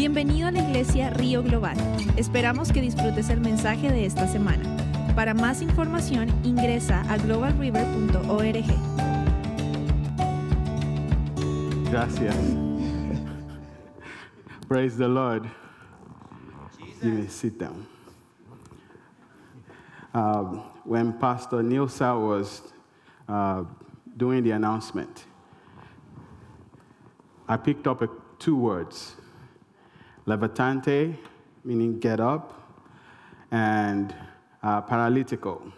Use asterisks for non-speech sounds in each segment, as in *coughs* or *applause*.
Bienvenido a la iglesia Río Global. Esperamos que disfrutes el mensaje de esta semana. Para más información ingresa a globalriver.org. Gracias. Praise the Lord. Sit down. Um, when Pastor Nilsa was uh, doing the announcement, I picked up a, two words levitante, meaning get up, and uh, paralytical,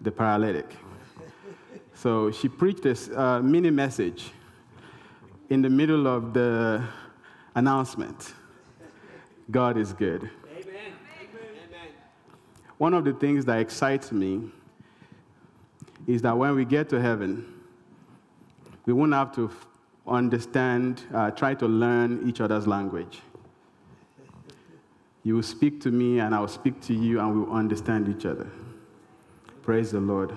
the paralytic. So she preached this uh, mini message in the middle of the announcement. God is good. Amen. One of the things that excites me is that when we get to heaven, we won't have to understand, uh, try to learn each other's language. You will speak to me, and I will speak to you, and we will understand each other. Praise the Lord.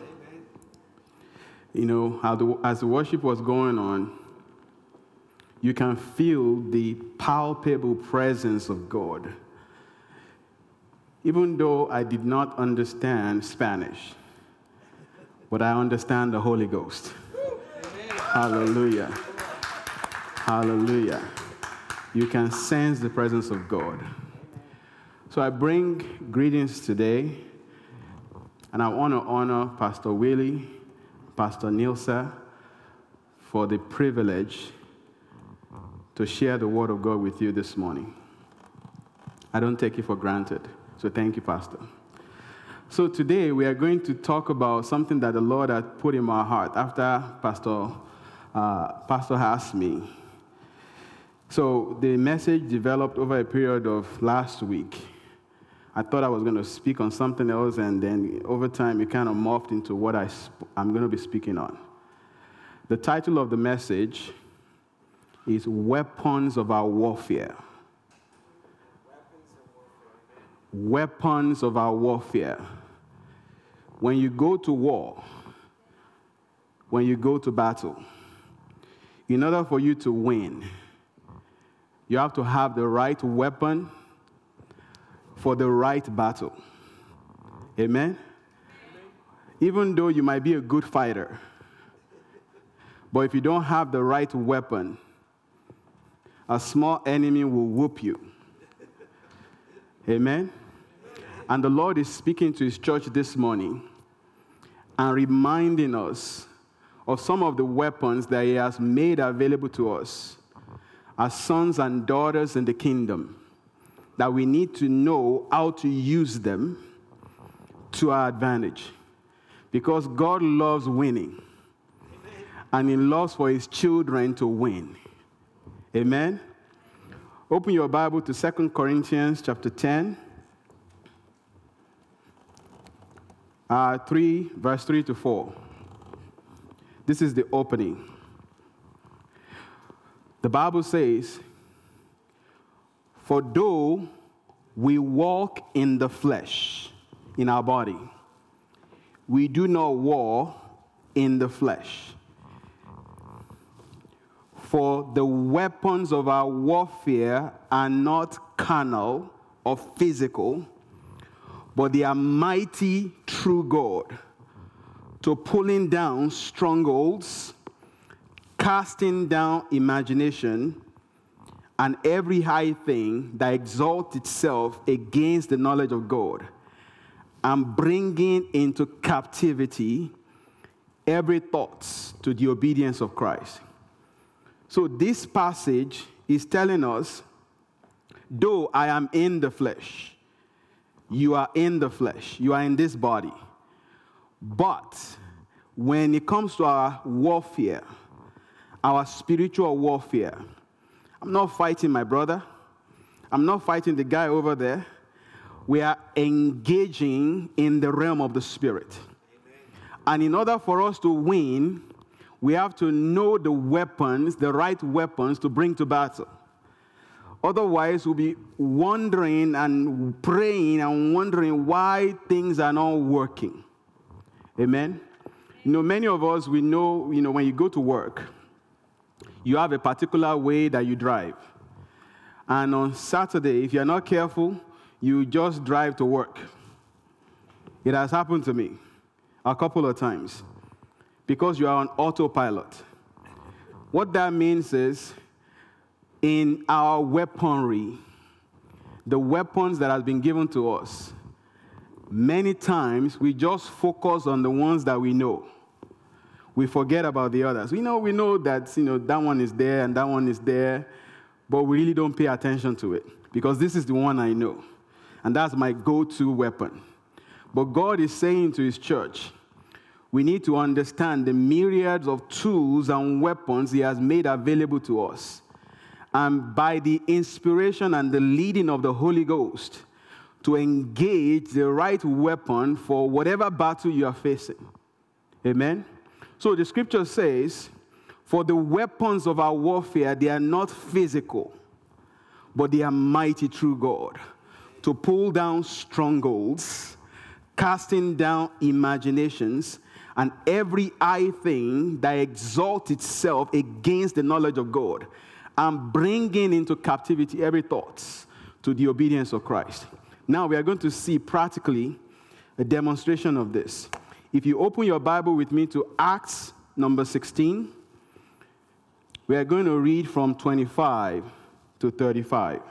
You know, as the worship was going on, you can feel the palpable presence of God. Even though I did not understand Spanish, but I understand the Holy Ghost. Hallelujah. Hallelujah. You can sense the presence of God. So I bring greetings today, and I want to honor Pastor Willie, Pastor Nilsa, for the privilege to share the Word of God with you this morning. I don't take it for granted. So thank you, Pastor. So today we are going to talk about something that the Lord had put in my heart after Pastor, uh, Pastor asked me so the message developed over a period of last week. I thought I was going to speak on something else, and then over time, it kind of morphed into what I sp- I'm going to be speaking on. The title of the message is Weapons of Our Warfare. Weapons of our warfare. When you go to war, when you go to battle, in order for you to win, you have to have the right weapon for the right battle. Amen? Even though you might be a good fighter, but if you don't have the right weapon, a small enemy will whoop you. Amen? And the Lord is speaking to His church this morning and reminding us of some of the weapons that He has made available to us as sons and daughters in the kingdom that we need to know how to use them to our advantage. Because God loves winning. And He loves for His children to win. Amen? Open your Bible to Second Corinthians chapter 10. Uh, 3, verse 3 to 4. This is the opening. The Bible says, For though we walk in the flesh, in our body, we do not war in the flesh. For the weapons of our warfare are not carnal or physical, but they are mighty through God to pulling down strongholds casting down imagination and every high thing that exalts itself against the knowledge of God, and bringing into captivity every thought to the obedience of Christ. So, this passage is telling us though I am in the flesh, you are in the flesh, you are in this body. But when it comes to our warfare, our spiritual warfare. I'm not fighting my brother. I'm not fighting the guy over there. We are engaging in the realm of the spirit. Amen. And in order for us to win, we have to know the weapons, the right weapons to bring to battle. Otherwise, we'll be wondering and praying and wondering why things are not working. Amen. You know, many of us, we know, you know, when you go to work, you have a particular way that you drive. And on Saturday, if you're not careful, you just drive to work. It has happened to me a couple of times because you are on autopilot. What that means is in our weaponry, the weapons that has been given to us, many times we just focus on the ones that we know. We forget about the others. We know we know that you know that one is there and that one is there, but we really don't pay attention to it because this is the one I know. And that's my go-to weapon. But God is saying to his church, we need to understand the myriads of tools and weapons he has made available to us and by the inspiration and the leading of the Holy Ghost to engage the right weapon for whatever battle you are facing. Amen? So the scripture says, For the weapons of our warfare, they are not physical, but they are mighty through God to pull down strongholds, casting down imaginations, and every high thing that exalts itself against the knowledge of God and bringing into captivity every thought to the obedience of Christ. Now we are going to see practically a demonstration of this. If you open your Bible with me to Acts number 16, we are going to read from 25 to 35.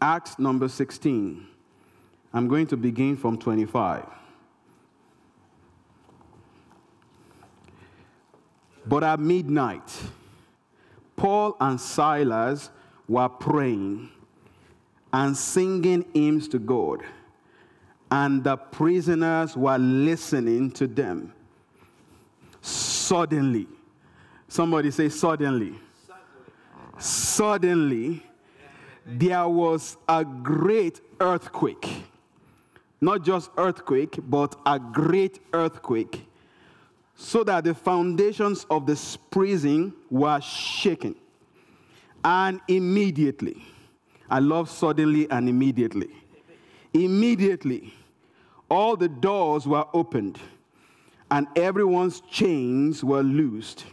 Acts number 16. I'm going to begin from 25. But at midnight, Paul and Silas were praying and singing hymns to God, and the prisoners were listening to them. Suddenly, somebody say, suddenly. Suddenly, there was a great earthquake. Not just earthquake, but a great earthquake so that the foundations of this prison were shaken. And immediately, I love suddenly and immediately. Immediately, all the doors were opened and everyone's chains were loosed.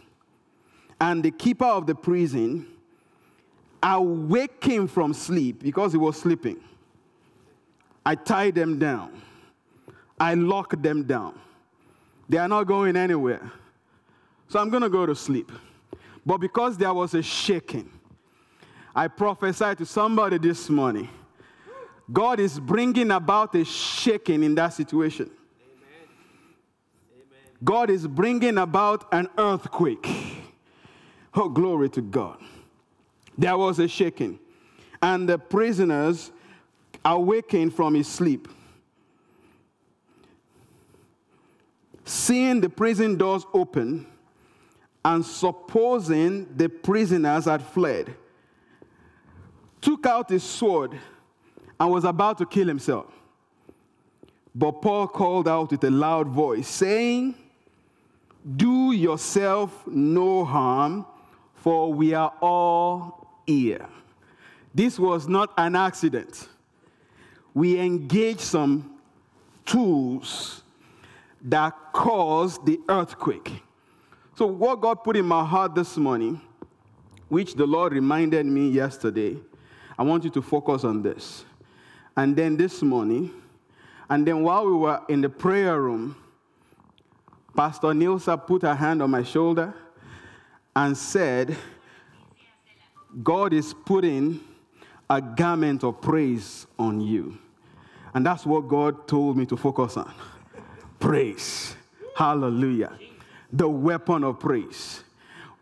And the keeper of the prison, awaking from sleep because he was sleeping, I tied them down. I locked them down. They are not going anywhere. So I'm going to go to sleep. But because there was a shaking, I prophesied to somebody this morning. God is bringing about a shaking in that situation. God is bringing about an earthquake. Oh, glory to God. There was a shaking, and the prisoners awakened from his sleep. seeing the prison doors open and supposing the prisoners had fled, took out his sword and was about to kill himself. But Paul called out with a loud voice, saying, Do yourself no harm, for we are all here. This was not an accident. We engaged some tools that caused the earthquake. So, what God put in my heart this morning, which the Lord reminded me yesterday, I want you to focus on this. And then this morning, and then while we were in the prayer room, Pastor Nilsa put her hand on my shoulder and said, God is putting a garment of praise on you. And that's what God told me to focus on praise. Hallelujah. The weapon of praise.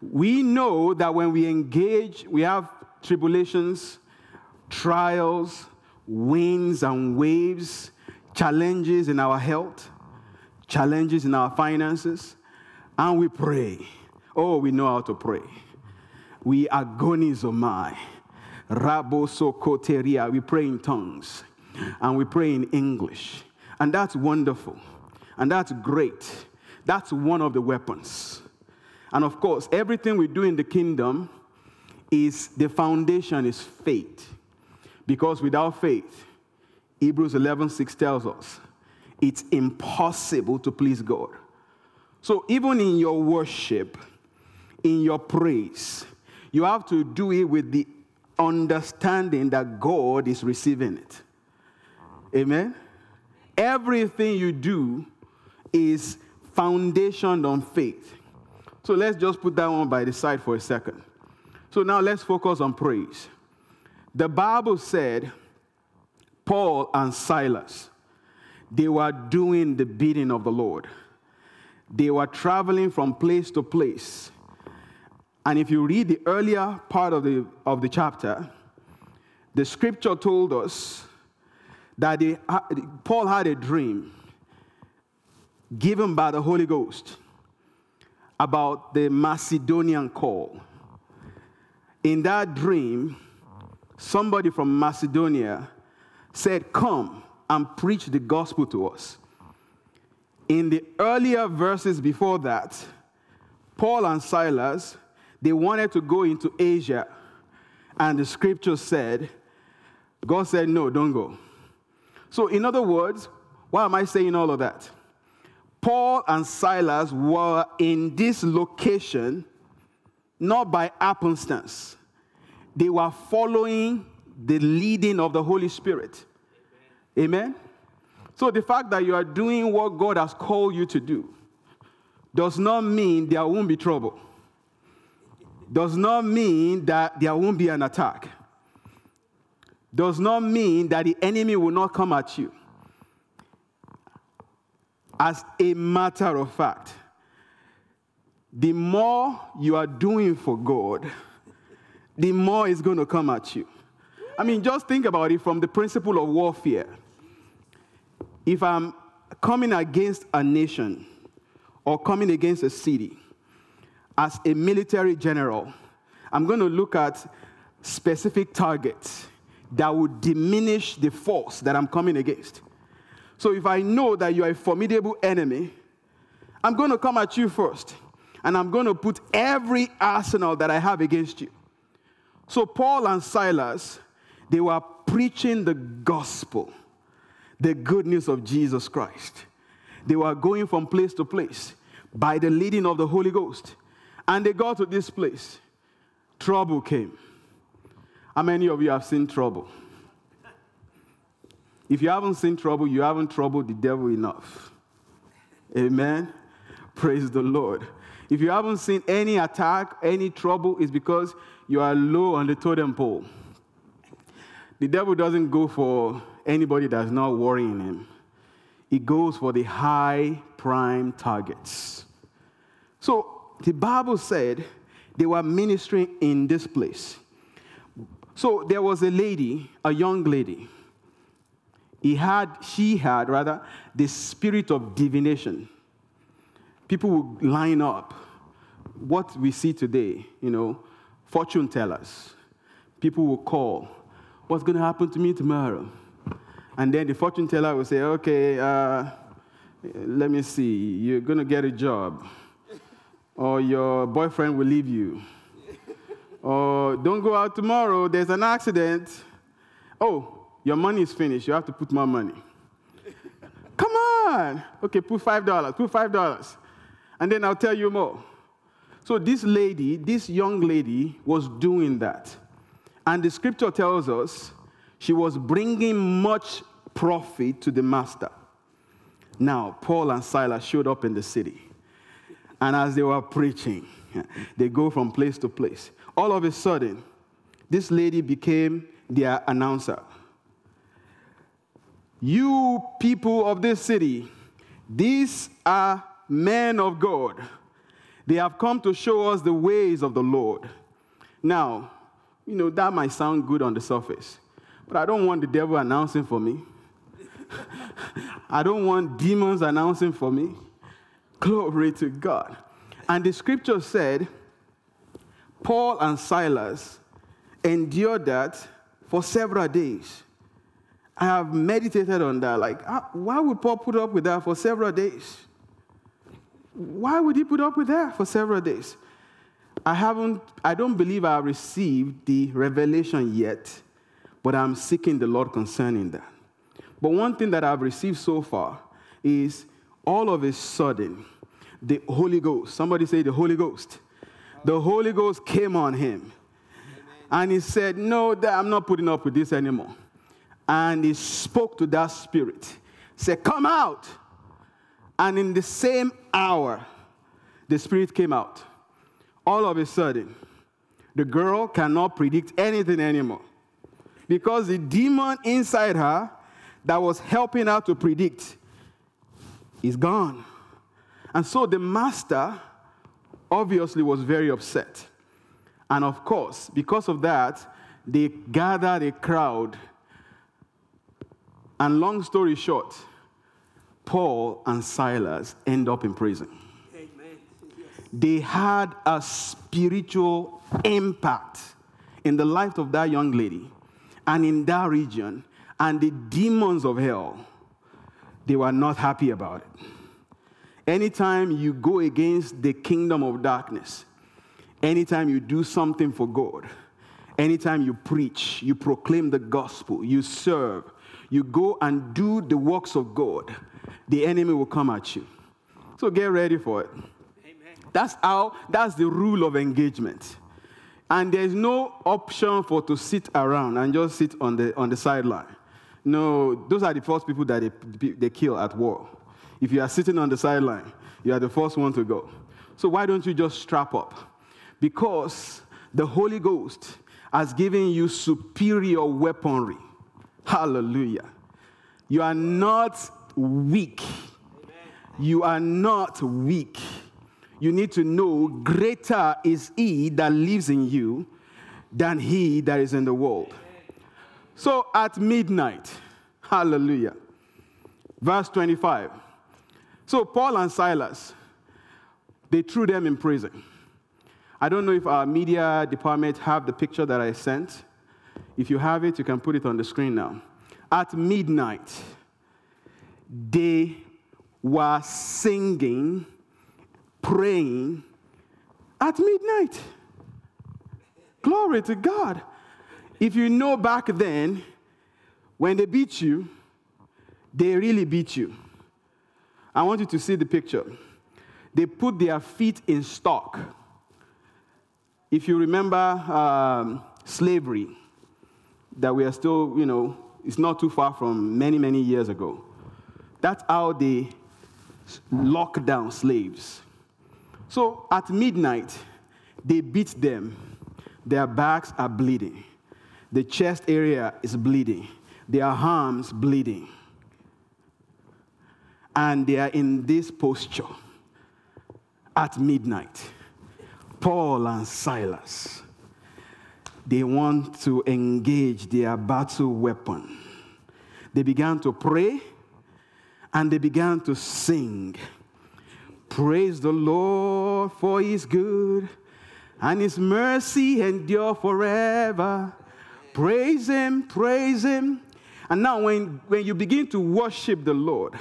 We know that when we engage, we have tribulations, trials, winds and waves, challenges in our health, challenges in our finances, and we pray. Oh, we know how to pray. We agonizomai. Rabo sokoteria. We pray in tongues and we pray in English. And that's wonderful. And that's great. That's one of the weapons. And of course, everything we do in the kingdom is the foundation is faith. Because without faith, Hebrews 11 6 tells us, it's impossible to please God. So even in your worship, in your praise, you have to do it with the understanding that God is receiving it. Amen? Everything you do is foundationed on faith. So let's just put that one by the side for a second. So now let's focus on praise. The Bible said Paul and Silas, they were doing the bidding of the Lord. They were traveling from place to place. And if you read the earlier part of the, of the chapter, the scripture told us that they, Paul had a dream given by the Holy Ghost about the Macedonian call. In that dream, somebody from Macedonia said, Come and preach the gospel to us. In the earlier verses before that, Paul and Silas, they wanted to go into Asia, and the scripture said, God said, No, don't go. So, in other words, why am I saying all of that? Paul and Silas were in this location not by happenstance, they were following the leading of the Holy Spirit. Amen. Amen? So, the fact that you are doing what God has called you to do does not mean there won't be trouble, does not mean that there won't be an attack, does not mean that the enemy will not come at you. As a matter of fact, the more you are doing for God, the more it's going to come at you. I mean, just think about it from the principle of warfare. If I'm coming against a nation or coming against a city as a military general, I'm going to look at specific targets that would diminish the force that I'm coming against. So if I know that you are a formidable enemy, I'm going to come at you first. And I'm going to put every arsenal that I have against you. So Paul and Silas, they were preaching the gospel, the good news of Jesus Christ. They were going from place to place by the leading of the Holy Ghost. And they got to this place. Trouble came. How many of you have seen trouble? If you haven't seen trouble, you haven't troubled the devil enough. Amen. Praise the Lord. If you haven't seen any attack, any trouble, it's because you are low on the totem pole. The devil doesn't go for anybody that's not worrying him, he goes for the high prime targets. So the Bible said they were ministering in this place. So there was a lady, a young lady he had, she had rather, the spirit of divination. People would line up. What we see today, you know, fortune tellers. People will call, What's going to happen to me tomorrow? And then the fortune teller will say, Okay, uh, let me see, you're going to get a job. Or your boyfriend will leave you. Or don't go out tomorrow, there's an accident. Oh, your money is finished. You have to put more money. Come on. Okay, put $5. Put $5. And then I'll tell you more. So this lady, this young lady, was doing that. And the scripture tells us she was bringing much profit to the master. Now, Paul and Silas showed up in the city. And as they were preaching, *laughs* they go from place to place. All of a sudden, this lady became their announcer. You people of this city, these are men of God. They have come to show us the ways of the Lord. Now, you know, that might sound good on the surface, but I don't want the devil announcing for me. *laughs* I don't want demons announcing for me. Glory to God. And the scripture said, Paul and Silas endured that for several days. I have meditated on that. Like, why would Paul put up with that for several days? Why would he put up with that for several days? I haven't, I don't believe I received the revelation yet, but I'm seeking the Lord concerning that. But one thing that I've received so far is all of a sudden, the Holy Ghost, somebody say the Holy Ghost, the Holy Ghost came on him. And he said, No, I'm not putting up with this anymore. And he spoke to that spirit, said, Come out. And in the same hour, the spirit came out. All of a sudden, the girl cannot predict anything anymore because the demon inside her that was helping her to predict is gone. And so the master obviously was very upset. And of course, because of that, they gathered a crowd. And long story short, Paul and Silas end up in prison. Amen. They had a spiritual impact in the life of that young lady and in that region. And the demons of hell, they were not happy about it. Anytime you go against the kingdom of darkness, anytime you do something for God, anytime you preach, you proclaim the gospel, you serve, you go and do the works of God, the enemy will come at you. So get ready for it. Amen. That's how, that's the rule of engagement. And there's no option for to sit around and just sit on the, on the sideline. No, those are the first people that they, they kill at war. If you are sitting on the sideline, you are the first one to go. So why don't you just strap up? Because the Holy Ghost has given you superior weaponry. Hallelujah. You are not weak. You are not weak. You need to know greater is he that lives in you than he that is in the world. So at midnight, hallelujah. Verse 25. So Paul and Silas, they threw them in prison. I don't know if our media department have the picture that I sent. If you have it, you can put it on the screen now. At midnight, they were singing, praying at midnight. Glory to God. If you know back then, when they beat you, they really beat you. I want you to see the picture. They put their feet in stock. If you remember um, slavery, that we are still, you know, it's not too far from many, many years ago. That's how they lock down slaves. So at midnight, they beat them. Their backs are bleeding. The chest area is bleeding. Their arms bleeding and they are in this posture at midnight. Paul and Silas, they want to engage their battle weapon. They began to pray and they began to sing. Praise the Lord for his good and his mercy endure forever. Praise him, praise him. And now, when, when you begin to worship the Lord,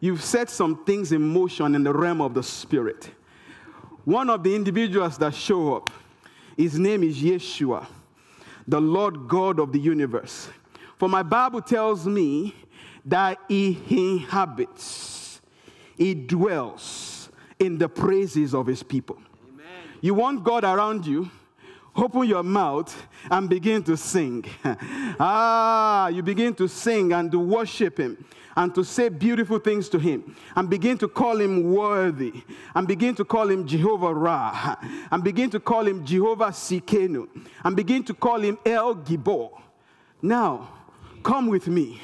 you've set some things in motion in the realm of the spirit. One of the individuals that show up, his name is Yeshua, the Lord God of the universe. For my Bible tells me that he inhabits, he dwells in the praises of his people. Amen. You want God around you? Open your mouth and begin to sing. *laughs* ah, you begin to sing and to worship Him and to say beautiful things to him and begin to call him worthy and begin to call him Jehovah Ra *laughs* and begin to call him Jehovah Tsidkenu and begin to call him El Gibor. Now, come with me.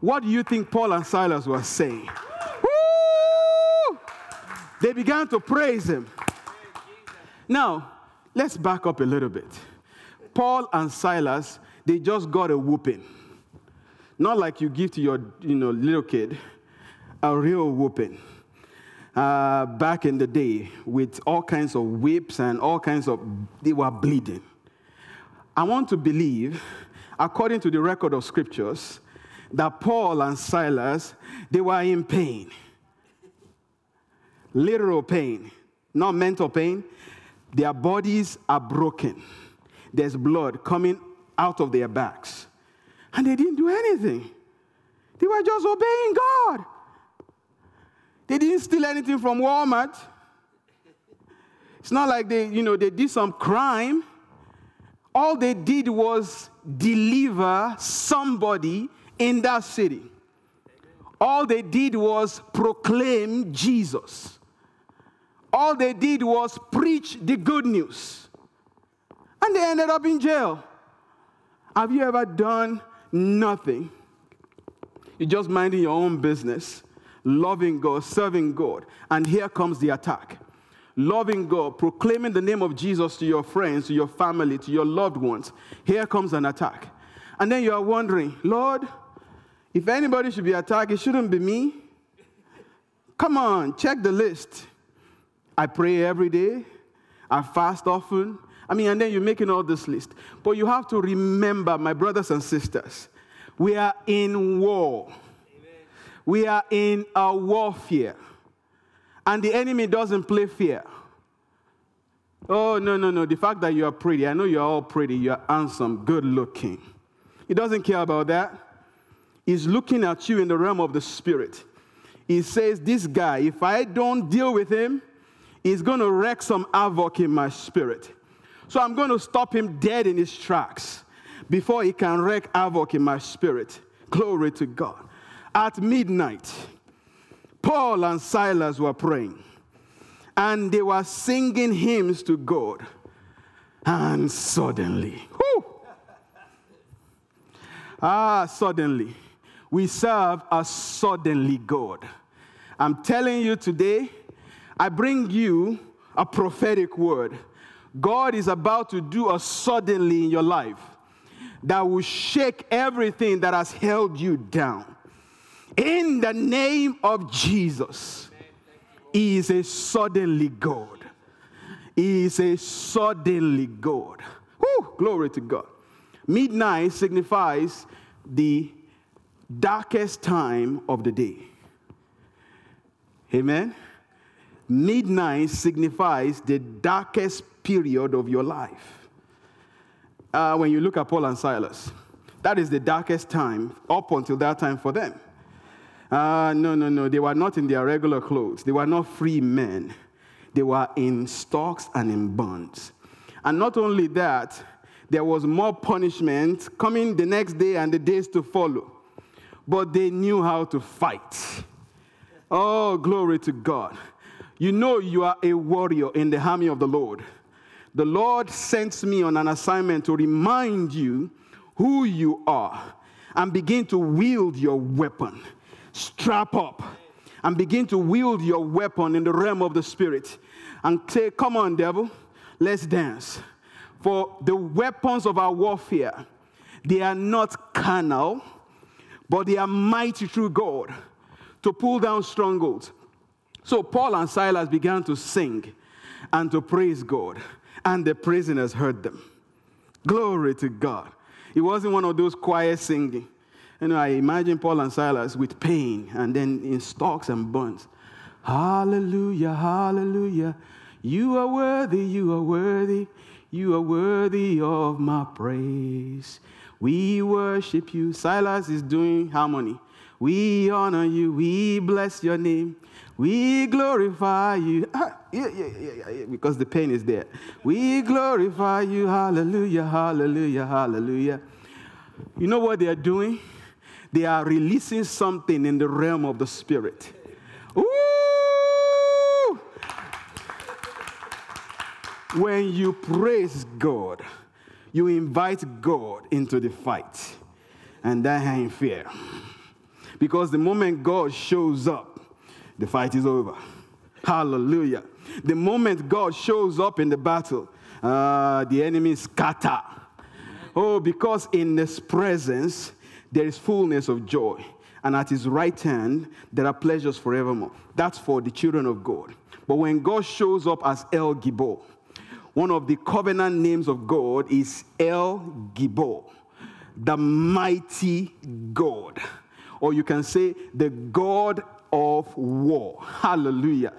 What do you think Paul and Silas were saying? Woo! They began to praise him. Now, let's back up a little bit. Paul and Silas, they just got a whooping. Not like you give to your you know, little kid a real whooping. Uh, back in the day, with all kinds of whips and all kinds of, they were bleeding. I want to believe, according to the record of scriptures, that Paul and Silas, they were in pain. Literal pain, not mental pain. Their bodies are broken. There's blood coming out of their backs. And they didn't do anything. They were just obeying God. They didn't steal anything from Walmart. It's not like they, you know, they did some crime. All they did was deliver somebody in that city. All they did was proclaim Jesus. All they did was preach the good news. And they ended up in jail. Have you ever done nothing? You're just minding your own business, loving God, serving God, and here comes the attack. Loving God, proclaiming the name of Jesus to your friends, to your family, to your loved ones. Here comes an attack. And then you are wondering, Lord, if anybody should be attacked, it shouldn't be me. Come on, check the list. I pray every day. I fast often. I mean, and then you're making all this list. But you have to remember, my brothers and sisters, we are in war. Amen. We are in a warfare. And the enemy doesn't play fear. Oh, no, no, no. The fact that you are pretty, I know you're all pretty, you're handsome, good looking. He doesn't care about that is looking at you in the realm of the spirit. He says, This guy, if I don't deal with him, he's going to wreak some havoc in my spirit. So I'm going to stop him dead in his tracks before he can wreak havoc in my spirit. Glory to God. At midnight, Paul and Silas were praying and they were singing hymns to God. And suddenly, whoo, ah, suddenly, we serve a suddenly God. I'm telling you today, I bring you a prophetic word. God is about to do a suddenly in your life that will shake everything that has held you down. In the name of Jesus, He is a suddenly God. He is a suddenly God. Whew, glory to God. Midnight signifies the darkest time of the day. Amen. Midnight signifies the darkest period of your life. Uh, when you look at Paul and Silas, that is the darkest time up until that time for them. Uh, no, no, no. They were not in their regular clothes. They were not free men. They were in stocks and in bonds. And not only that, there was more punishment coming the next day and the days to follow but they knew how to fight. Oh, glory to God. You know you are a warrior in the army of the Lord. The Lord sends me on an assignment to remind you who you are and begin to wield your weapon. Strap up and begin to wield your weapon in the realm of the spirit and say, Come on, devil, let's dance. For the weapons of our warfare, they are not carnal but they are mighty through God to pull down strongholds. So Paul and Silas began to sing and to praise God, and the prisoners heard them. Glory to God. It wasn't one of those quiet singing. You know, I imagine Paul and Silas with pain and then in stocks and buns. Hallelujah, hallelujah. You are worthy, you are worthy, you are worthy of my praise. We worship you. Silas is doing harmony. We honor you. We bless your name. We glorify you. Ah, yeah, yeah, yeah, yeah, because the pain is there. We glorify you. Hallelujah, hallelujah, hallelujah. You know what they are doing? They are releasing something in the realm of the spirit. Ooh! When you praise God, you invite God into the fight. And that ain't fear. Because the moment God shows up, the fight is over. Hallelujah. The moment God shows up in the battle, uh, the enemy scatter. Oh, because in his presence there is fullness of joy, and at his right hand there are pleasures forevermore. That's for the children of God. But when God shows up as El Gibor, one of the covenant names of God is El Gibor, the mighty God. Or you can say the God of war. Hallelujah.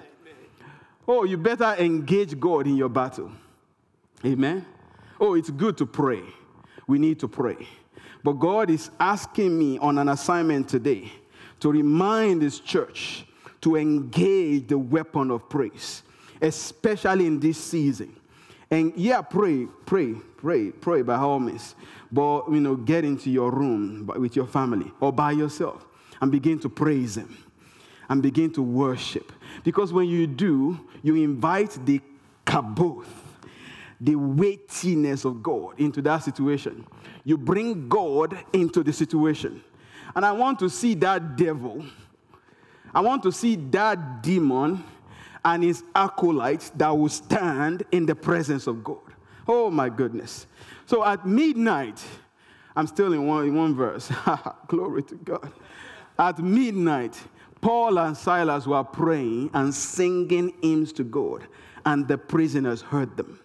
Oh, you better engage God in your battle. Amen. Oh, it's good to pray. We need to pray. But God is asking me on an assignment today to remind this church to engage the weapon of praise, especially in this season And yeah, pray, pray, pray, pray by all means. But, you know, get into your room with your family or by yourself and begin to praise Him and begin to worship. Because when you do, you invite the kabod, the weightiness of God into that situation. You bring God into the situation. And I want to see that devil, I want to see that demon and his acolytes that will stand in the presence of God. Oh my goodness. So at midnight, I'm still in one, in one verse. *laughs* Glory to God. At midnight, Paul and Silas were praying and singing hymns to God, and the prisoners heard them.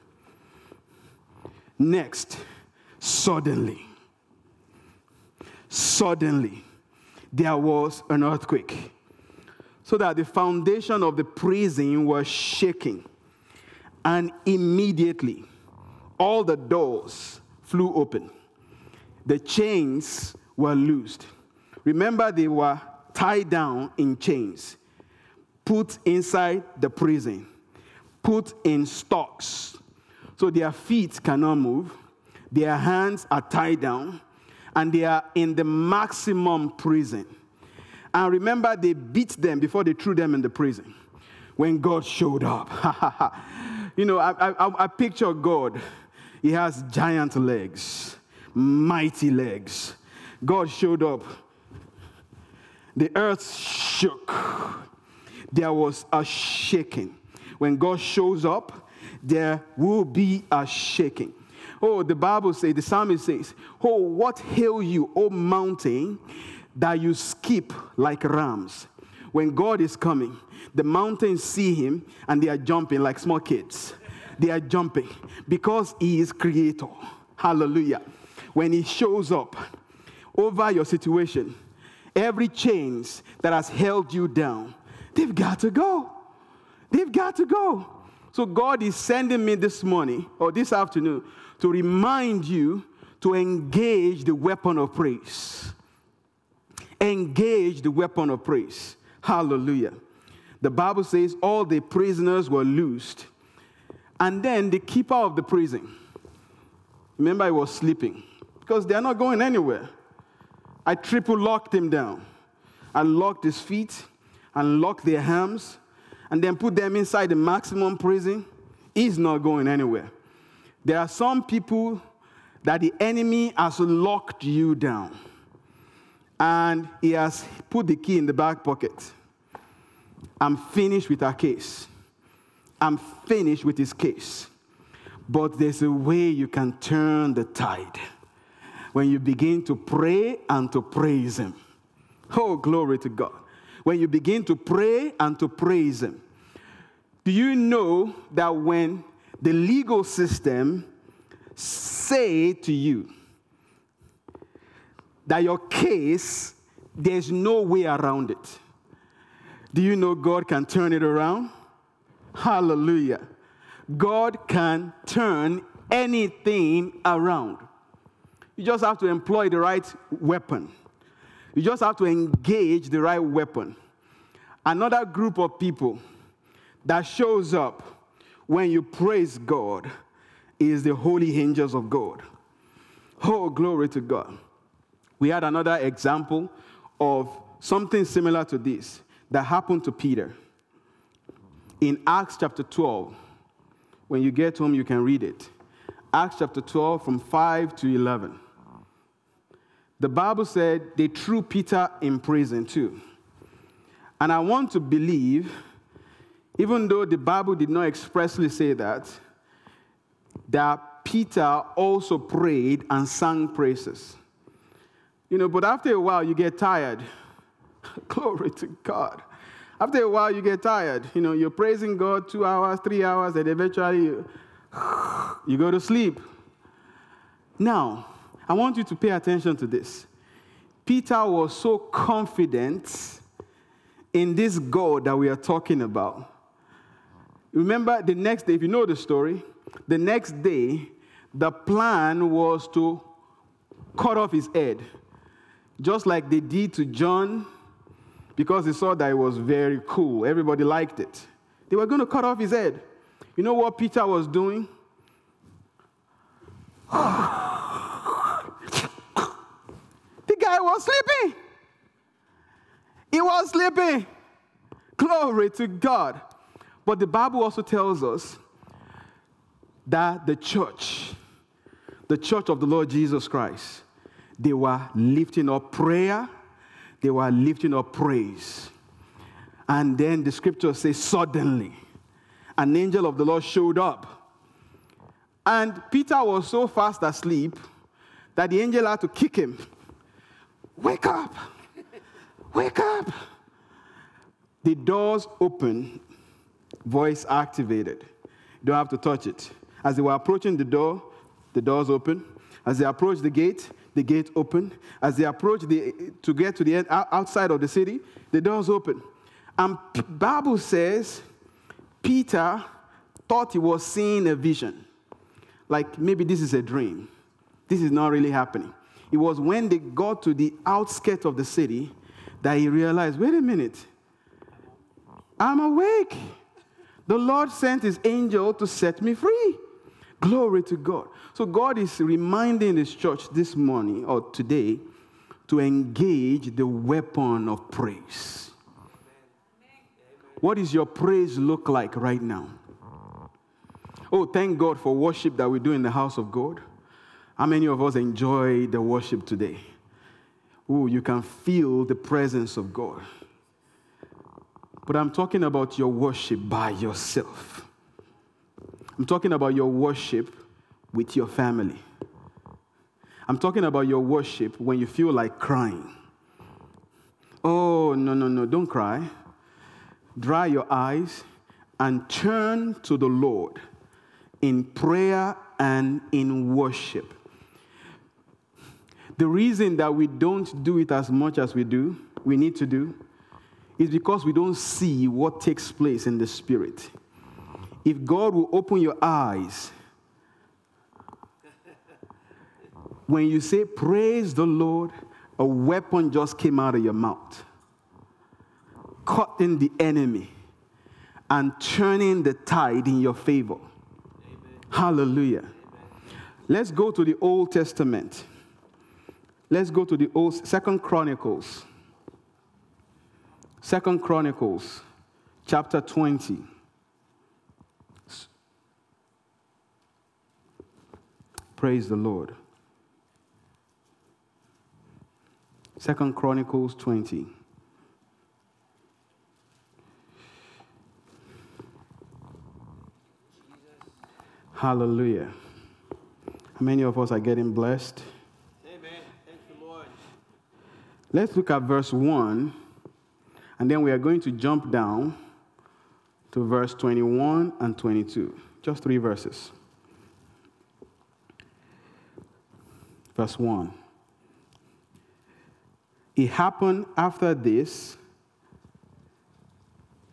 Next, suddenly, suddenly, there was an earthquake, so that the foundation of the prison was shaking, and immediately all the doors flew open. The chains were loosed. Remember, they were tied down in chains, put inside the prison, put in stocks. So their feet cannot move, their hands are tied down, and they are in the maximum prison. And remember, they beat them before they threw them in the prison when God showed up. *laughs* you know, I, I, I picture God. He has giant legs, mighty legs. God showed up the earth shook. There was a shaking. When God shows up, there will be a shaking. Oh, the Bible says, the psalmist says, Oh, what hail you, O mountain, that you skip like rams. When God is coming, the mountains see him and they are jumping like small kids. They are jumping because he is creator. Hallelujah. When he shows up over your situation, Every chains that has held you down, they've got to go. They've got to go. So God is sending me this morning or this afternoon to remind you to engage the weapon of praise. Engage the weapon of praise. Hallelujah. The Bible says all the prisoners were loosed. And then the keeper of the prison, remember, he was sleeping because they are not going anywhere. I triple locked him down. I locked his feet and locked their hands and then put them inside the maximum prison. He's not going anywhere. There are some people that the enemy has locked you down and he has put the key in the back pocket. I'm finished with our case. I'm finished with his case. But there's a way you can turn the tide when you begin to pray and to praise Him. Oh, glory to God. When you begin to pray and to praise Him. Do you know that when the legal system say to you that your case, there's no way around it. Do you know God can turn it around? Hallelujah. God can turn anything around. You just have to employ the right weapon. You just have to engage the right weapon. Another group of people that shows up when you praise God is the holy angels of God. Oh, glory to God. We had another example of something similar to this that happened to Peter. In Acts chapter 12, when you get home, you can read it. Acts chapter 12, from 5 to 11. The Bible said they threw Peter in prison too. And I want to believe, even though the Bible did not expressly say that, that Peter also prayed and sang praises. You know, but after a while, you get tired. *laughs* Glory to God. After a while, you get tired. You know, you're praising God two hours, three hours, and eventually you, *sighs* you go to sleep. Now, I want you to pay attention to this. Peter was so confident in this God that we are talking about. Remember, the next day, if you know the story, the next day, the plan was to cut off his head, just like they did to John, because they saw that it was very cool. Everybody liked it. They were going to cut off his head. You know what Peter was doing? *sighs* the guy was sleeping. He was sleeping. Glory to God. But the Bible also tells us that the church, the church of the Lord Jesus Christ, they were lifting up prayer, they were lifting up praise. And then the scripture says, suddenly, an angel of the Lord showed up. And Peter was so fast asleep that the angel had to kick him. Wake up! Wake up! The doors open, voice activated. You don't have to touch it. As they were approaching the door, the doors open. As they approached the gate, the gate opened. As they approached the, to get to the end, outside of the city, the doors open. And Bible says Peter thought he was seeing a vision. Like maybe this is a dream. This is not really happening. It was when they got to the outskirts of the city that he realized wait a minute, I'm awake. The Lord sent his angel to set me free. Glory to God. So God is reminding this church this morning or today to engage the weapon of praise. What does your praise look like right now? Oh, thank God for worship that we do in the house of God. How many of us enjoy the worship today? Oh, you can feel the presence of God. But I'm talking about your worship by yourself. I'm talking about your worship with your family. I'm talking about your worship when you feel like crying. Oh, no, no, no, don't cry. Dry your eyes and turn to the Lord in prayer and in worship. The reason that we don't do it as much as we do, we need to do, is because we don't see what takes place in the spirit. If God will open your eyes, when you say, Praise the Lord, a weapon just came out of your mouth, cutting the enemy and turning the tide in your favor. Amen. Hallelujah. Amen. Let's go to the Old Testament. Let's go to the Old Second Chronicles. Second Chronicles, chapter 20. Praise the Lord. Second Chronicles 20. Hallelujah. How many of us are getting blessed? Amen. Let's look at verse 1 and then we are going to jump down to verse 21 and 22. Just three verses. Verse 1. It happened after this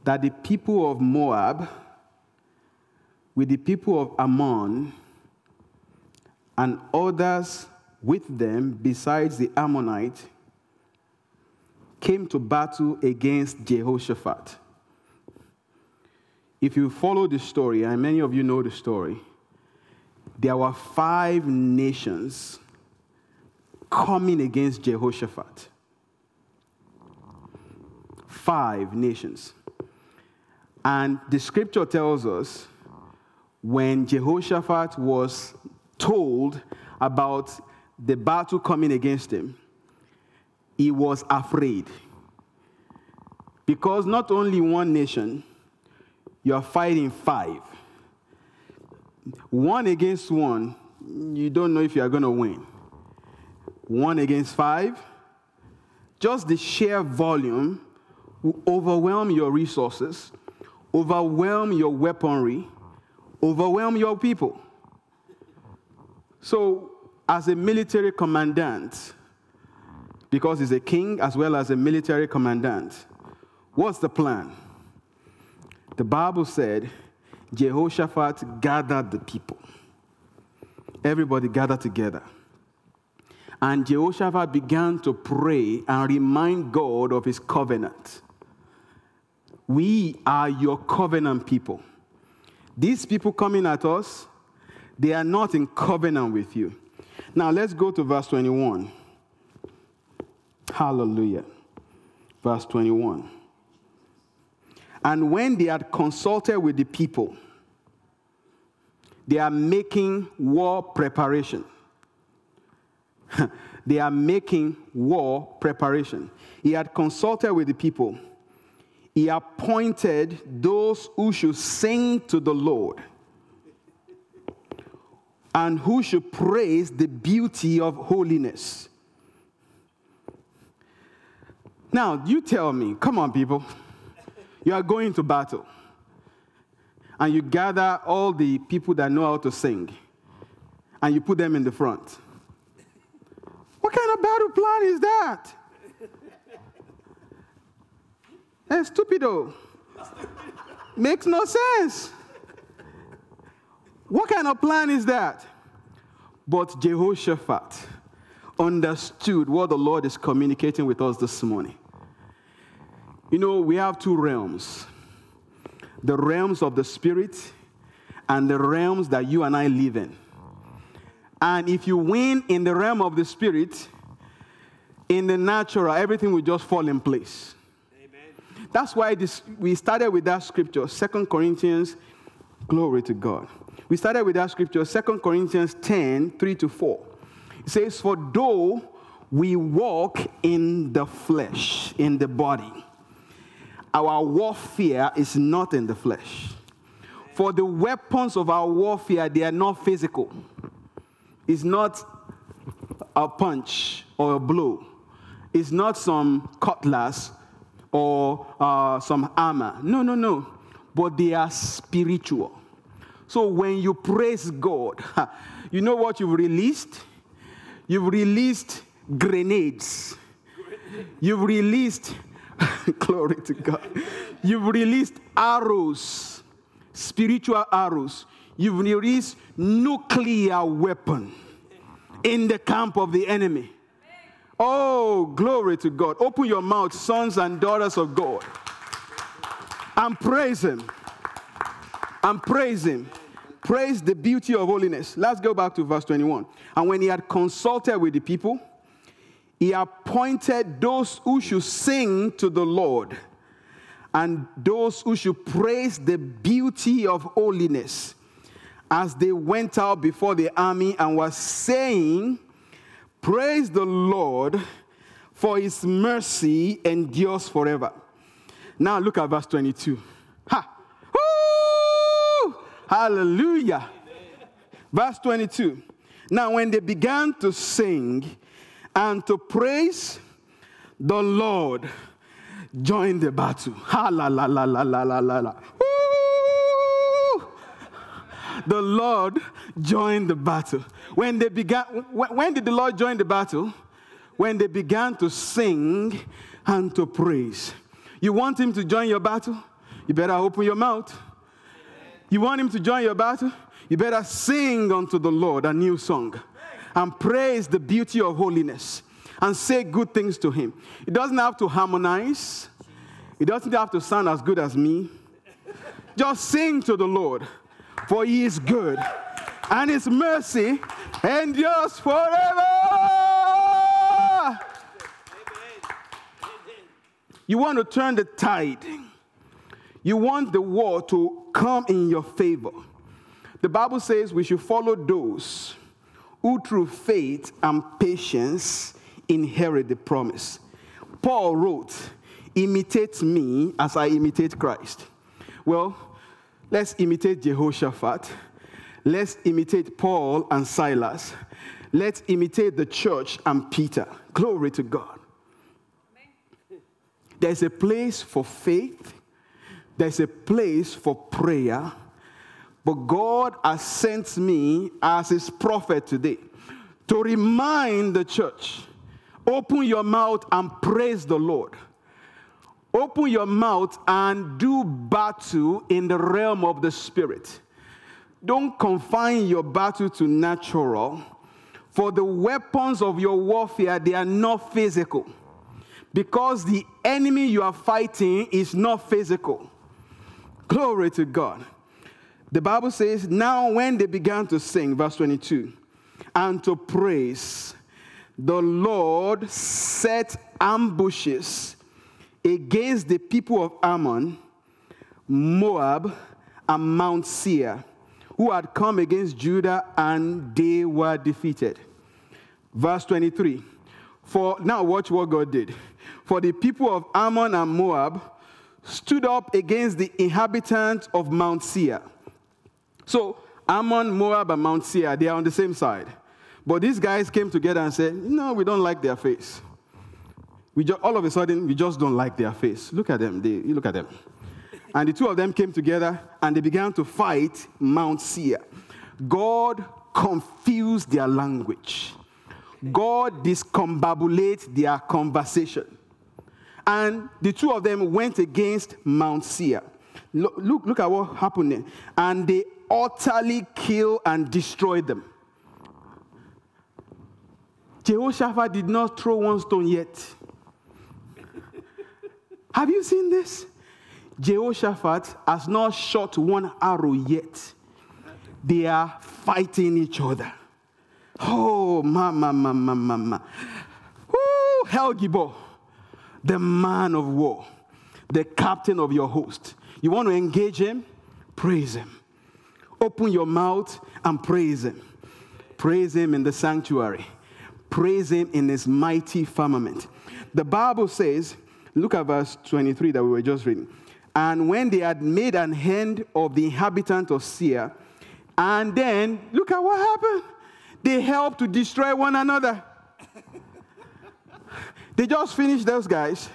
that the people of Moab, with the people of Ammon, and others with them, besides the Ammonite, came to battle against Jehoshaphat. If you follow the story, and many of you know the story, there were five nations coming against Jehoshaphat. Five nations. And the scripture tells us when Jehoshaphat was told about the battle coming against him, he was afraid. Because not only one nation, you are fighting five. One against one, you don't know if you are going to win. One against five, just the sheer volume will overwhelm your resources, overwhelm your weaponry, overwhelm your people. So, as a military commandant, because he's a king as well as a military commandant. What's the plan? The Bible said Jehoshaphat gathered the people. Everybody gathered together. And Jehoshaphat began to pray and remind God of his covenant. We are your covenant people. These people coming at us, They are not in covenant with you. Now let's go to verse 21. Hallelujah. Verse 21. And when they had consulted with the people, they are making war preparation. *laughs* they are making war preparation. He had consulted with the people. He appointed those who should sing to the Lord and who should praise the beauty of holiness. Now, you tell me, come on, people. You are going to battle. And you gather all the people that know how to sing. And you put them in the front. What kind of battle plan is that? That's stupido. Makes no sense. What kind of plan is that? But Jehoshaphat understood what the Lord is communicating with us this morning. You know, we have two realms the realms of the spirit and the realms that you and I live in. And if you win in the realm of the spirit, in the natural, everything will just fall in place. Amen. That's why this, we started with that scripture, Second Corinthians, glory to God. We started with that scripture, Second Corinthians 10, 3 to 4. It says, For though we walk in the flesh, in the body, our warfare is not in the flesh. For the weapons of our warfare, they are not physical. It's not a punch or a blow. It's not some cutlass or uh, some armor. No, no, no. But they are spiritual. So when you praise God, you know what you've released? You've released grenades. You've released *laughs* Glory to God. You've released arrows, spiritual arrows. You've released nuclear weapon in the camp of the enemy. Oh, glory to God. Open your mouth, sons and daughters of God. And praise Him. And praise Him. Praise the beauty of holiness. Let's go back to verse 21. And when he had consulted with the people, he appointed those who should sing to the Lord and those who should praise the beauty of holiness as they went out before the army and was saying, Praise the Lord, for his mercy endures forever. Now look at verse 22. Ha! Woo! Hallelujah. Verse 22. Now, when they began to sing, and to praise the Lord. Join the battle. Ha la la la la la la la la. The Lord joined the battle. When they began, when did the Lord join the battle? When they began to sing and to praise. You want him to join your battle? You better open your mouth. You want him to join your battle? You better sing unto the Lord a new song and praise the beauty of holiness and say good things to Him. It doesn't have to harmonize, it doesn't have to sound as good as me. Just sing to the Lord, for He is good, and His mercy endures forever. You want to turn the tide. You want the war to come in your favor. The Bible says we should follow those who through faith and patience inherit the promise. Paul wrote, Imitate me as I imitate Christ. Well, let's imitate Jehoshaphat. Let's imitate Paul and Silas. Let's imitate the church and Peter. Glory to God. There's a place for faith, there's a place for prayer but God has sent me as his prophet today to remind the church open your mouth and praise the Lord. Open your mouth and do battle in the realm of the spirit. Don't confine your battle to natural, for the weapons of your warfare they are not physical. Because the enemy you are fighting is not physical. Glory to God. The Bible says, Now when they began to sing, verse 22, and to praise, the Lord set ambushes against the people of Ammon, Moab, and Mount Seir, who had come against Judah, and they were defeated. Verse 23. For now, watch what God did. For the people of Ammon and Moab stood up against the inhabitants of Mount Seir. So, Ammon, Moab, and Mount Seir, they are on the same side. But these guys came together and said, No, we don't like their face. We just, all of a sudden, we just don't like their face. Look at them. They, look at them. And the two of them came together and they began to fight Mount Seir. God confused their language. God discombobulated their conversation. And the two of them went against Mount Seir. Look, look, look at what happened there. And they utterly killed and destroyed them. Jehoshaphat did not throw one stone yet. Have you seen this? Jehoshaphat has not shot one arrow yet. They are fighting each other. Oh, mama, mama, mama. Oh, El Gibor, the man of war, the captain of your host. You want to engage him? Praise him. Open your mouth and praise him. Praise him in the sanctuary. Praise him in his mighty firmament. The Bible says, look at verse 23 that we were just reading. And when they had made an end of the inhabitant of Seir, and then look at what happened. They helped to destroy one another. *laughs* they just finished those guys.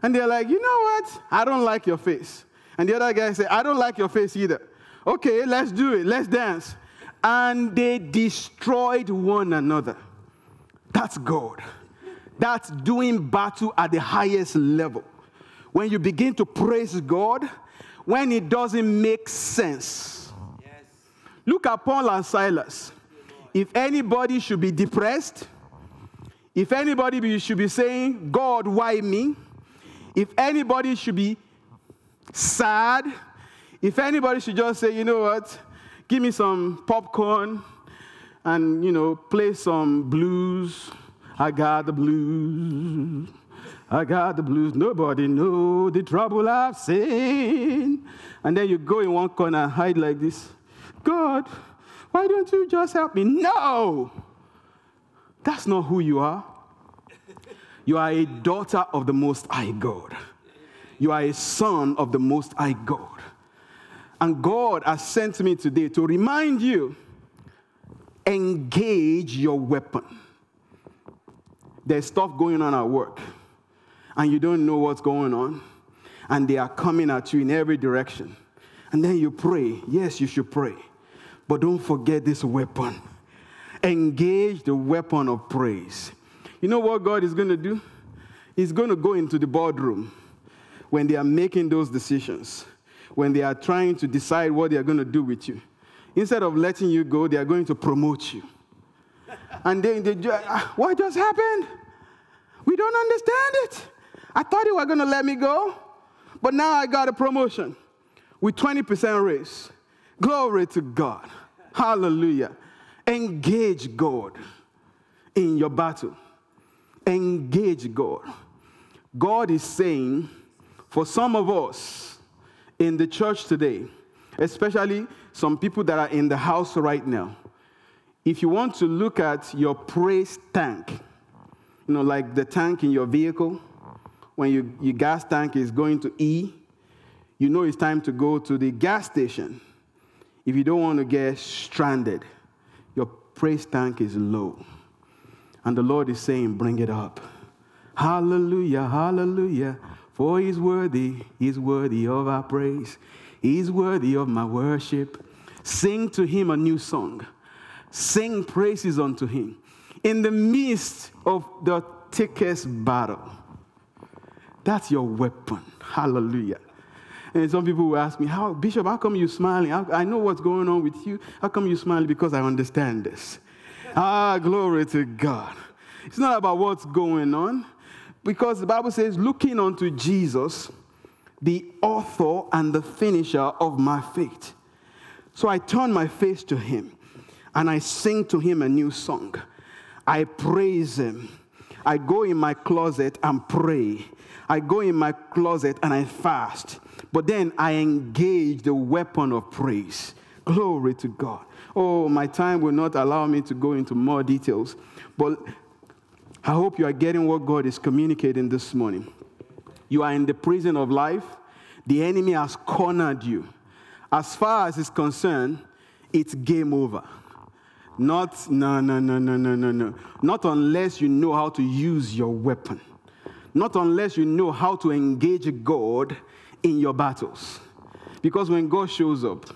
And they're like, you know what? I don't like your face. And the other guy said, I don't like your face either. Okay, let's do it. Let's dance. And they destroyed one another. That's God. That's doing battle at the highest level. When you begin to praise God, when it doesn't make sense. Yes. Look at Paul and Silas if anybody should be depressed, if anybody should be saying, God, why me? If anybody should be sad, if anybody should just say, you know what, give me some popcorn and, you know, play some blues. I got the blues. I got the blues. Nobody know the trouble I've seen. And then you go in one corner and hide like this. God, why don't you just help me? No! That's not who you are. You are a daughter of the Most High God. You are a son of the Most High God. And God has sent me today to remind you engage your weapon. There's stuff going on at work, and you don't know what's going on, and they are coming at you in every direction. And then you pray. Yes, you should pray. But don't forget this weapon. Engage the weapon of praise. You know what God is going to do? He's going to go into the boardroom when they are making those decisions, when they are trying to decide what they are going to do with you. Instead of letting you go, they are going to promote you. And then they, ah, what just happened? We don't understand it. I thought you were going to let me go, but now I got a promotion with 20% raise. Glory to God. Hallelujah. Engage God in your battle. Engage God. God is saying, for some of us in the church today, especially some people that are in the house right now, if you want to look at your praise tank, you know, like the tank in your vehicle, when you, your gas tank is going to E, you know it's time to go to the gas station if you don't want to get stranded, your praise tank is low. And the Lord is saying, Bring it up. Hallelujah, hallelujah. For he's worthy, he's worthy of our praise. He's worthy of my worship. Sing to him a new song. Sing praises unto him. In the midst of the thickest battle, that's your weapon. Hallelujah. And some people will ask me, how, Bishop, how come you smiling? I know what's going on with you. How come you smiling? Because I understand this. ah, glory to God. It's not about what's going on. Because the Bible says, looking unto Jesus, the author and the finisher of my faith. So I turn my face to him and I sing to him a new song. I praise him. I go in my closet and pray. I go in my closet and I fast. But then I engage the weapon of praise. Glory to God. Oh, my time will not allow me to go into more details. But I hope you are getting what God is communicating this morning. You are in the prison of life, the enemy has cornered you. As far as it's concerned, it's game over. Not, no, no, no, no, no, no, no. Not unless you know how to use your weapon. Not unless you know how to engage God in your battles. Because when God shows up,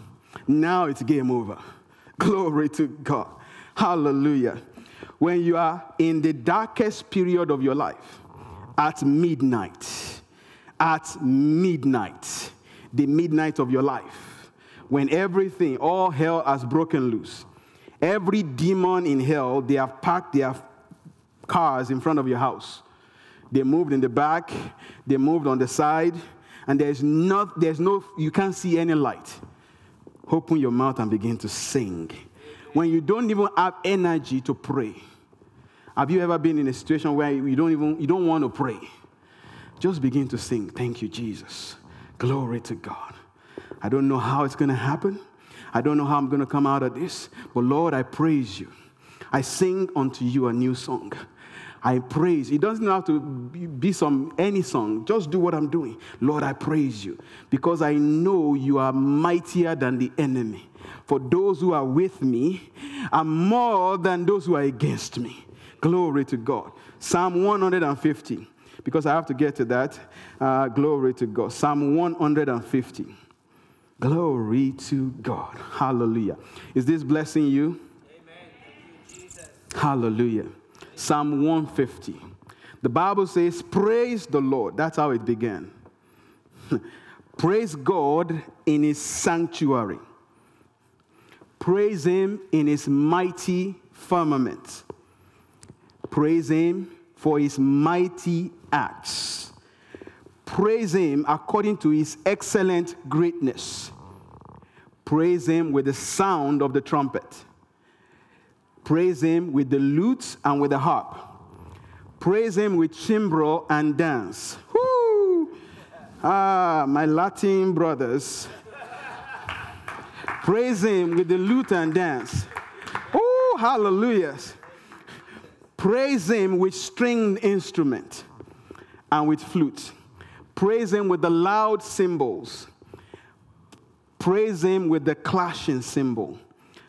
now it's game over. *laughs* Glory to God. Hallelujah. When you are in the darkest period of your life, at midnight, at midnight, the midnight of your life, when everything, all hell has broken loose, every demon in hell, they have parked their cars in front of your house. They moved in the back, they moved on the side, and there's not, there's no, you can't see any light. Open your mouth and begin to sing. When you don't even have energy to pray. Have you ever been in a situation where you don't even you don't want to pray? Just begin to sing. Thank you, Jesus. Glory to God. I don't know how it's going to happen. I don't know how I'm going to come out of this. But Lord, I praise you. I sing unto you a new song. I praise. It doesn't have to be some any song. Just do what I'm doing. Lord, I praise you because I know you are mightier than the enemy. For those who are with me are more than those who are against me. Glory to God. Psalm 150 because I have to get to that. Uh, glory to God. Psalm 150. Glory to God. Hallelujah. Is this blessing you? Amen. Hallelujah. Psalm 150. The Bible says, Praise the Lord. That's how it began. *laughs* Praise God in his sanctuary. Praise him in his mighty firmament. Praise him for his mighty acts. Praise him according to his excellent greatness. Praise him with the sound of the trumpet. Praise him with the lute and with the harp. Praise him with timbrel and dance. Woo! Ah, my Latin brothers. Praise him with the lute and dance. Oh, hallelujah. Praise him with stringed instrument and with flute. Praise him with the loud cymbals. Praise him with the clashing cymbal.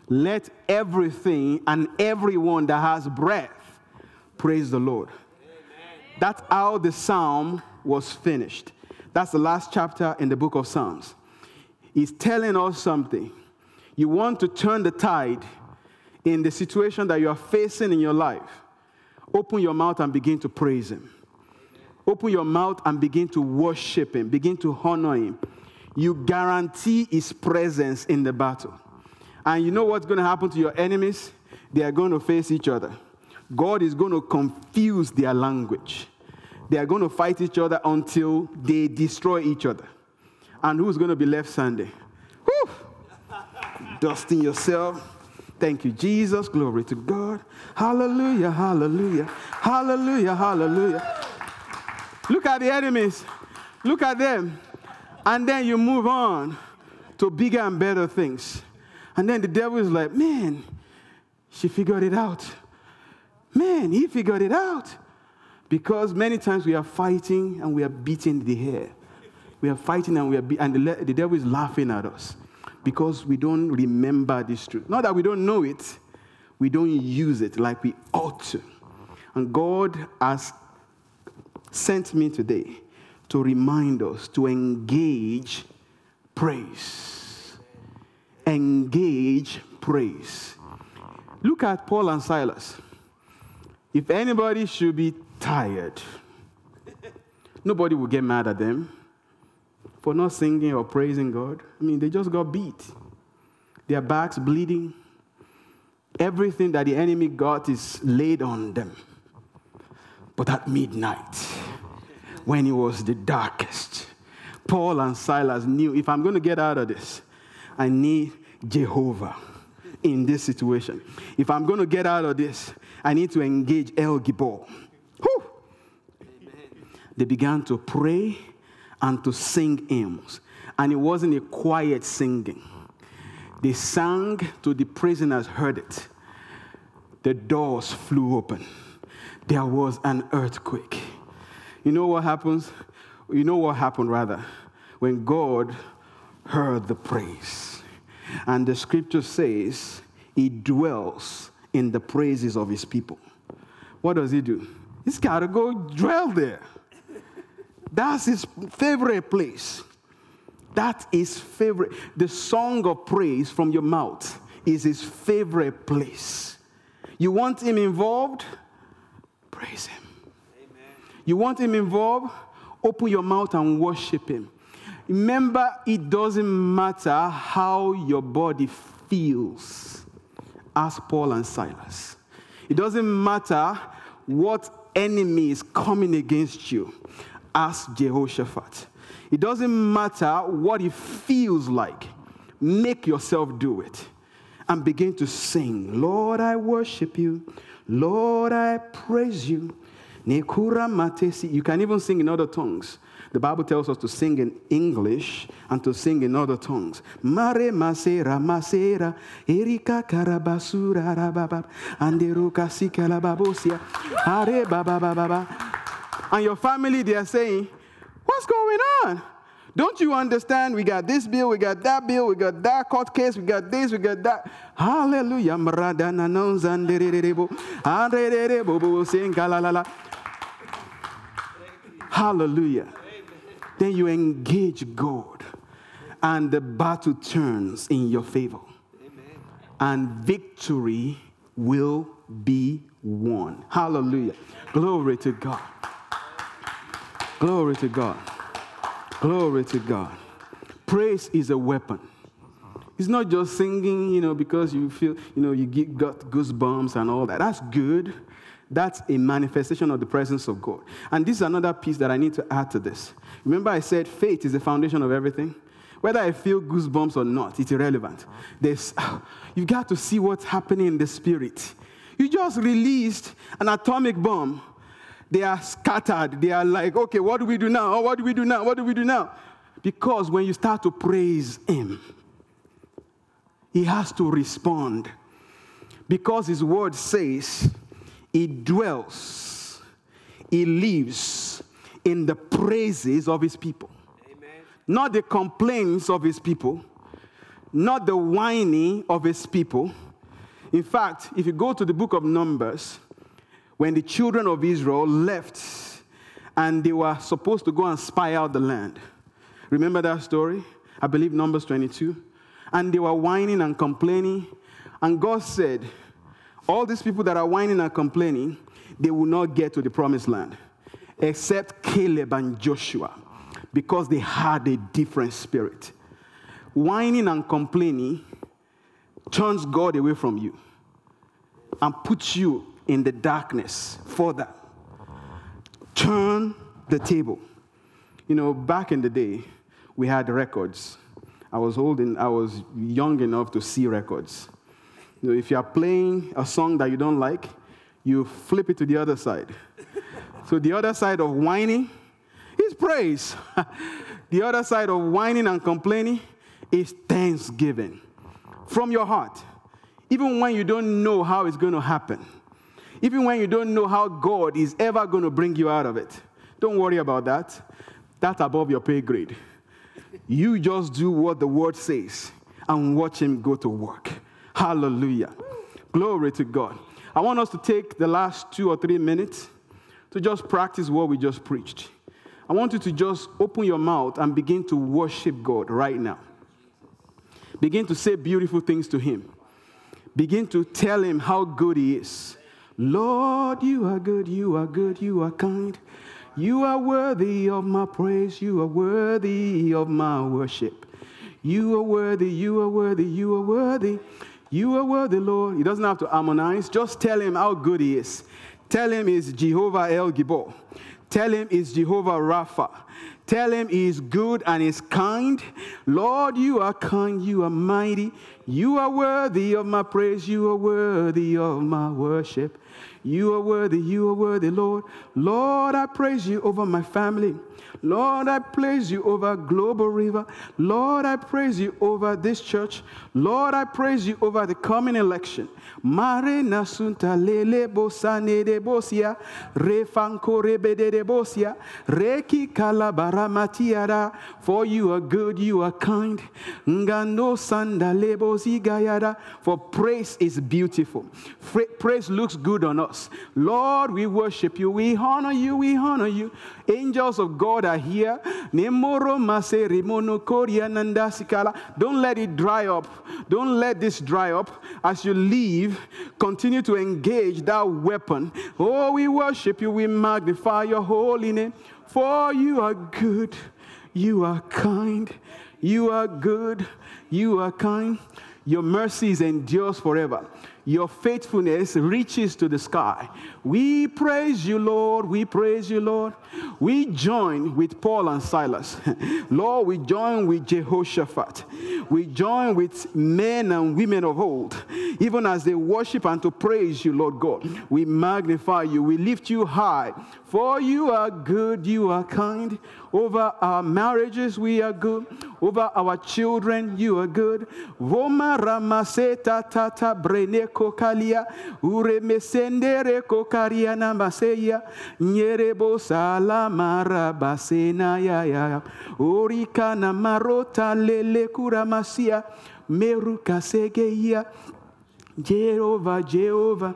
Let everything and everyone that has breath praise the Lord. Amen. That's how the psalm was finished. That's the last chapter in the book of Psalms. He's telling us something. You want to turn the tide in the situation that you are facing in your life. Open your mouth and begin to praise Him. Open your mouth and begin to worship Him, begin to honor Him. You guarantee His presence in the battle. And you know what's going to happen to your enemies? They are going to face each other. God is going to confuse their language. They are going to fight each other until they destroy each other. And who's going to be left standing? Whew! *laughs* Dusting yourself. Thank you, Jesus. Glory to God. Hallelujah, hallelujah, hallelujah, hallelujah. Look at the enemies. Look at them. And then you move on to bigger and better things. And then the devil is like, man, she figured it out. Man, he figured it out. Because many times we are fighting and we are beating the air. We are fighting and we are be- and the, the devil is laughing at us because we don't remember this truth. Not that we don't know it, we don't use it like we ought to. And God has sent me today to remind us to engage praise engage praise. Look at Paul and Silas. If anybody should be tired, nobody will get mad at them for not singing or praising God. I mean, they just got beat. Their backs bleeding. Everything that the enemy got is laid on them. But at midnight, when it was the darkest, Paul and Silas knew if I'm going to get out of this, I need Jehovah in this situation. If I'm going to get out of this, I need to engage El Gibor. They began to pray and to sing hymns. And it wasn't a quiet singing. They sang to the prisoners heard it. The doors flew open. There was an earthquake. You know what happens? You know what happened rather? When God heard the praise. And the scripture says he dwells in the praises of his people. What does he do? He's got to go dwell there. That's his favorite place. That is favorite. The song of praise from your mouth is his favorite place. You want him involved? Praise him. You want him involved? Open your mouth and worship him. Remember, it doesn't matter how your body feels. Ask Paul and Silas. It doesn't matter what enemy is coming against you. Ask Jehoshaphat. It doesn't matter what it feels like. Make yourself do it and begin to sing. Lord, I worship you. Lord, I praise you. You can even sing in other tongues. The Bible tells us to sing in English and to sing in other tongues. Mare masera masera erika karabasura rababa anderuka sikala babosia are baba baba. And your family they are saying, "What's going on?" Don't you understand? We got this bill, we got that bill, we got that court case, we got this, we got that. Hallelujah. Hallelujah. Then you engage God, and the battle turns in your favor. Amen. And victory will be won. Hallelujah. Glory to God. Glory to God. Glory to God. Praise is a weapon. It's not just singing, you know, because you feel, you know, you get, got goosebumps and all that. That's good. That's a manifestation of the presence of God. And this is another piece that I need to add to this. Remember, I said faith is the foundation of everything? Whether I feel goosebumps or not, it's irrelevant. There's, *sighs* you've got to see what's happening in the spirit. You just released an atomic bomb. They are scattered. They are like, okay, what do we do now? Oh, what do we do now? What do we do now? Because when you start to praise Him, He has to respond. Because His word says, He dwells, He lives in the praises of his people. Amen. Not the complaints of his people, not the whining of his people. In fact, if you go to the book of Numbers, when the children of Israel left and they were supposed to go and spy out the land, remember that story? I believe Numbers 22. And they were whining and complaining. And God said, All these people that are whining and complaining, they will not get to the promised land except Caleb and Joshua because they had a different spirit. Whining and complaining turns God away from you and puts you in the darkness further. Turn the table. You know, back in the day, we had records. I was old and I was young enough to see records. You know, if you are playing a song that you don't like, you flip it to the other side. So the other side of whining is praise. *laughs* the other side of whining and complaining is thanksgiving from your heart. Even when you don't know how it's going to happen, even when you don't know how God is ever going to bring you out of it, don't worry about that. That's above your pay grade. You just do what the word says and watch Him go to work. Hallelujah. Glory to God. I want us to take the last two or three minutes to just practice what we just preached. I want you to just open your mouth and begin to worship God right now. Begin to say beautiful things to Him. Begin to tell Him how good He is. Lord, you are good, you are good, you are kind. You are worthy of my praise, you are worthy of my worship. You are worthy, you are worthy, you are worthy. You are worthy, Lord. He doesn't have to harmonize. Just tell him how good he is. Tell him it's Jehovah El Gibor. Tell him it's Jehovah Rapha. Tell him he is good and is kind. Lord, you are kind, you are mighty. You are worthy of my praise, you are worthy of my worship. You are worthy, you are worthy, Lord. Lord, I praise you over my family. Lord, I praise you over Global River. Lord, I praise you over this church. Lord, I praise you over the coming election. Mare nasunta lele bosane de bosia, refanko rebede de bosia, reki kalabara matiara. For you are good, you are kind. Ngano sanda lebosi gayada. For praise is beautiful. Praise looks good on us. Lord, we worship you, we honor you, we honor you. Angels of God are here. Don't let it dry up. Don't let this dry up. As you leave, continue to engage that weapon. Oh, we worship you. We magnify your holy name. For you are good. You are kind. You are good. You are kind. Your mercies endures forever. Your faithfulness reaches to the sky. We praise you, Lord. We praise you, Lord. We join with Paul and Silas. *laughs* Lord, we join with Jehoshaphat. We join with men and women of old, even as they worship and to praise you, Lord God. We magnify you. We lift you high. For you are good, you are kind. Over our marriages, we are good. Over our children, you are good. Voma ramaseta tata brene kokalia. Ure mesendere kokaria namaseya. Nyerebo salamara basena ya ya. Orika na marota lele kuramasia. Meruka segeia. Jehovah, Jehovah.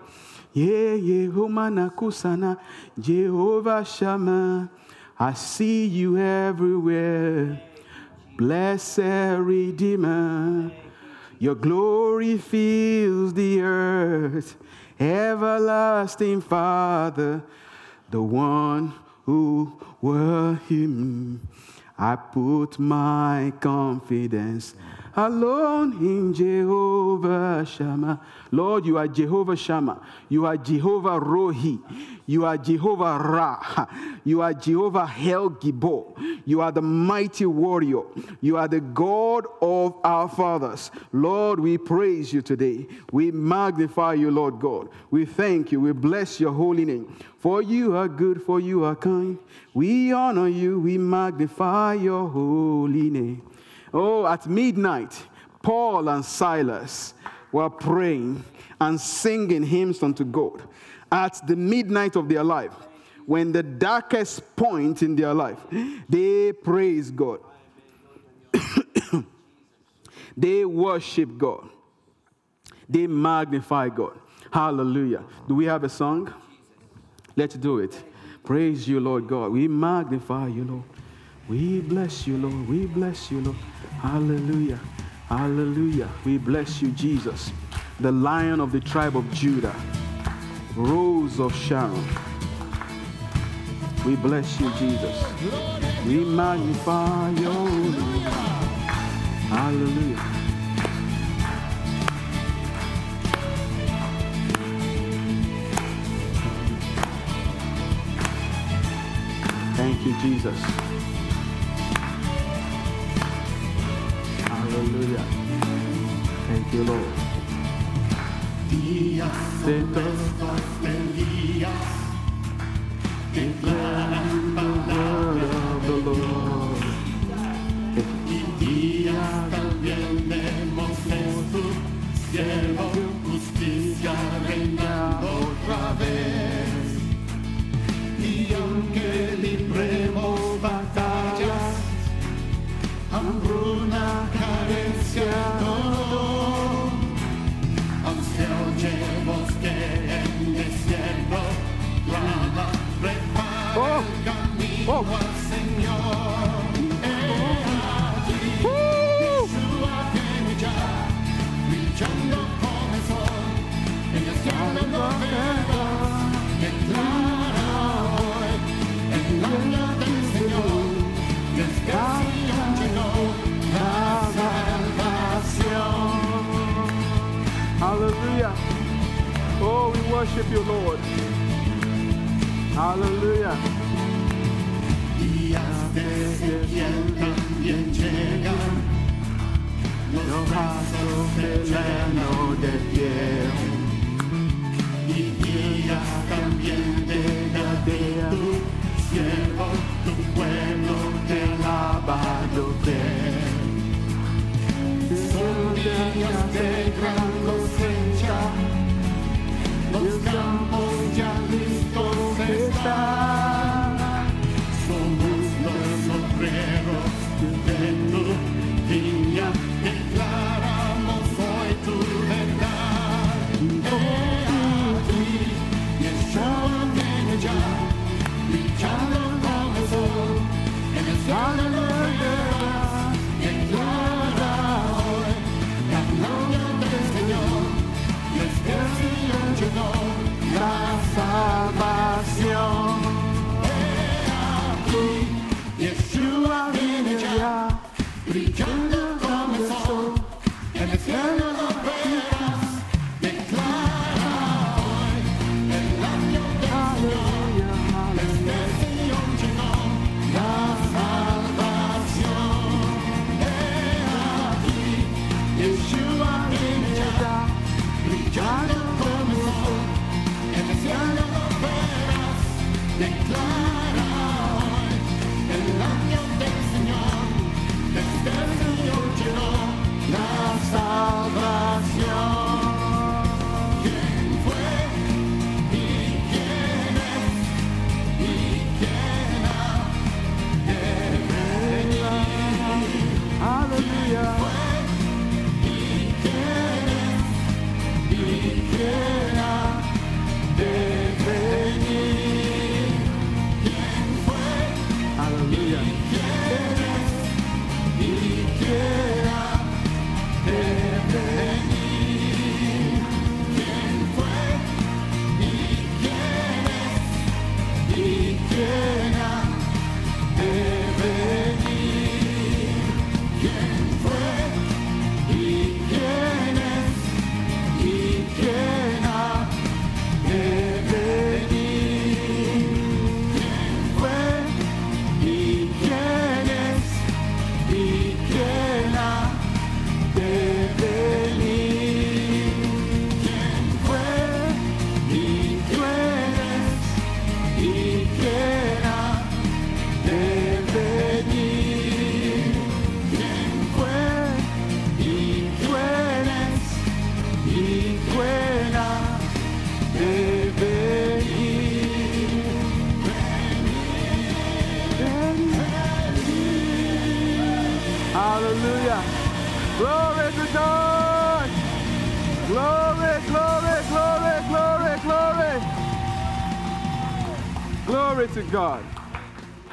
Yeah, Jehovah kusana. Jehovah Shammah. I see you everywhere. Blessed Redeemer, your glory fills the earth. Everlasting Father, the one who will him. I put my confidence alone in Jehovah Shammah. Lord, you are Jehovah Shammah. You are Jehovah Rohi. You are Jehovah Ra. You are Jehovah El Gibor. You are the mighty warrior. You are the God of our fathers. Lord, we praise you today. We magnify you, Lord God. We thank you. We bless your holy name. For you are good, for you are kind. We honor you. We magnify your holy name. Oh, at midnight, Paul and Silas were praying and singing hymns unto God at the midnight of their life. When the darkest point in their life, they praise God. *coughs* they worship God. They magnify God. Hallelujah. Do we have a song? Let's do it. Praise you, Lord God. We magnify you, Lord. We bless you, Lord. We bless you, Lord. Hallelujah. Hallelujah. We bless you, Jesus, the lion of the tribe of Judah, rose of Sharon. We bless you, Jesus. We magnify your name. Hallelujah. Thank you, Jesus. Hallelujah. Thank you, Lord. Días de todos días, declaran palabra of the Lord. Y días también vemos Jesús, cielo, justicia reinando otra vez. Y aunque libremos batallas, hambruna worship you, Lord. Hallelujah. Los brazos llenos de piel. Y días también de David, tu siervo, tu pueblo te alabado de. Son días de gran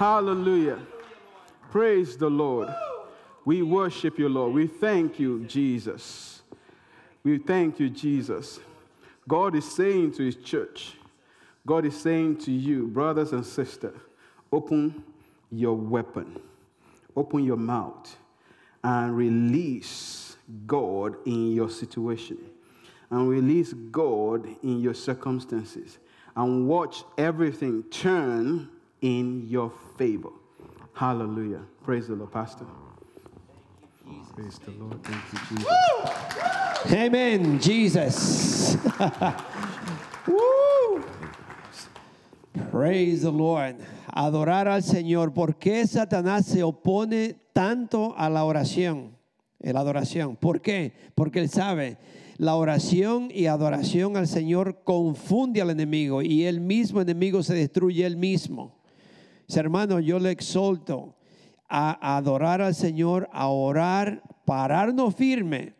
Hallelujah. Praise the Lord. We worship you, Lord. We thank you, Jesus. We thank you, Jesus. God is saying to his church, God is saying to you, brothers and sisters, open your weapon, open your mouth, and release God in your situation, and release God in your circumstances, and watch everything turn in your favor. Hallelujah. Praise the Lord, Pastor. Praise the Lord. Thank you, Jesus. Amen, Jesus. *laughs* Woo. Praise the Lord. Adorar al Señor. ¿Por qué Satanás se opone tanto a la oración? La adoración. ¿Por qué? Porque él sabe, la oración y adoración al Señor confunde al enemigo y el mismo enemigo se destruye él mismo. Mis hermanos, yo le exhorto a adorar al Señor, a orar, pararnos firme,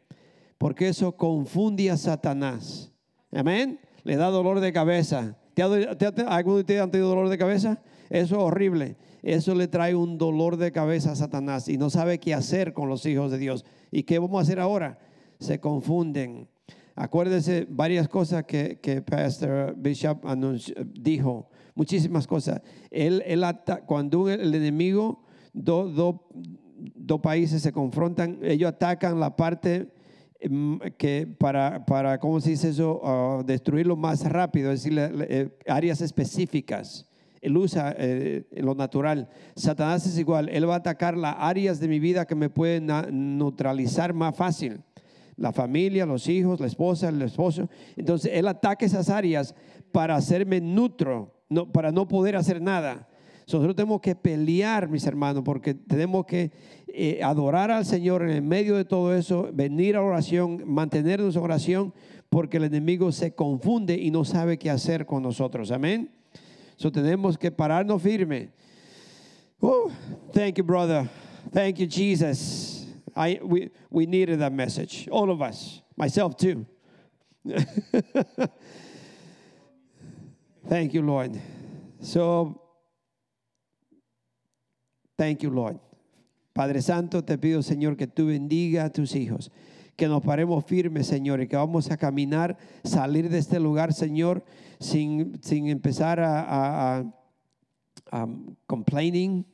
porque eso confunde a Satanás. Amén. Le da dolor de cabeza. ¿Te ¿Alguno de ustedes tenido dolor de cabeza? Eso es horrible. Eso le trae un dolor de cabeza a Satanás y no sabe qué hacer con los hijos de Dios. ¿Y qué vamos a hacer ahora? Se confunden. Acuérdese varias cosas que, que Pastor Bishop dijo, muchísimas cosas. Él, él ata- cuando el enemigo, dos do, dos países se confrontan, ellos atacan la parte mm, que para, para ¿cómo se dice eso? Ah, destruirlo más rápido, es decir, eh, áreas específicas. él usa eh, lo natural. Satanás es igual, él va a atacar las áreas de mi vida que me pueden neutralizar más fácil. La familia, los hijos, la esposa, el esposo. Entonces él ataca esas áreas para hacerme neutro, no, para no poder hacer nada. Nosotros tenemos que pelear, mis hermanos, porque tenemos que eh, adorar al Señor en el medio de todo eso, venir a oración, mantenernos en oración, porque el enemigo se confunde y no sabe qué hacer con nosotros. Amén. So tenemos que pararnos firme. Oh, thank you, brother. Thank you, Jesus. I, we, we needed that message, all of us, myself too. *laughs* thank you, Lord. So, Thank you, Lord. Padre Santo, te pido, Señor, que tú bendiga a tus hijos, que nos paremos firmes, Señor, y que vamos a caminar, salir de este lugar, Señor, sin, sin empezar a, a- a- a complaining,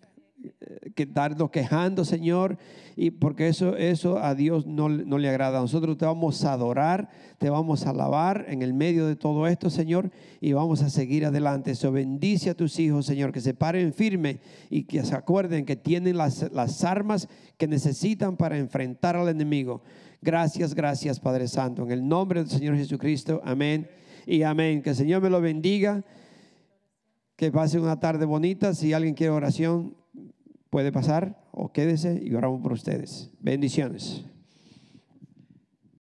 eh, que darnos quejando, Señor, y porque eso, eso a Dios no, no le agrada. Nosotros te vamos a adorar, te vamos a alabar en el medio de todo esto, Señor, y vamos a seguir adelante. Eso bendice a tus hijos, Señor, que se paren firme y que se acuerden que tienen las, las armas que necesitan para enfrentar al enemigo. Gracias, gracias, Padre Santo. En el nombre del Señor Jesucristo, amén y amén. Que el Señor me lo bendiga. Que pase una tarde bonita. Si alguien quiere oración, puede pasar o quédese y oramos por ustedes. Bendiciones.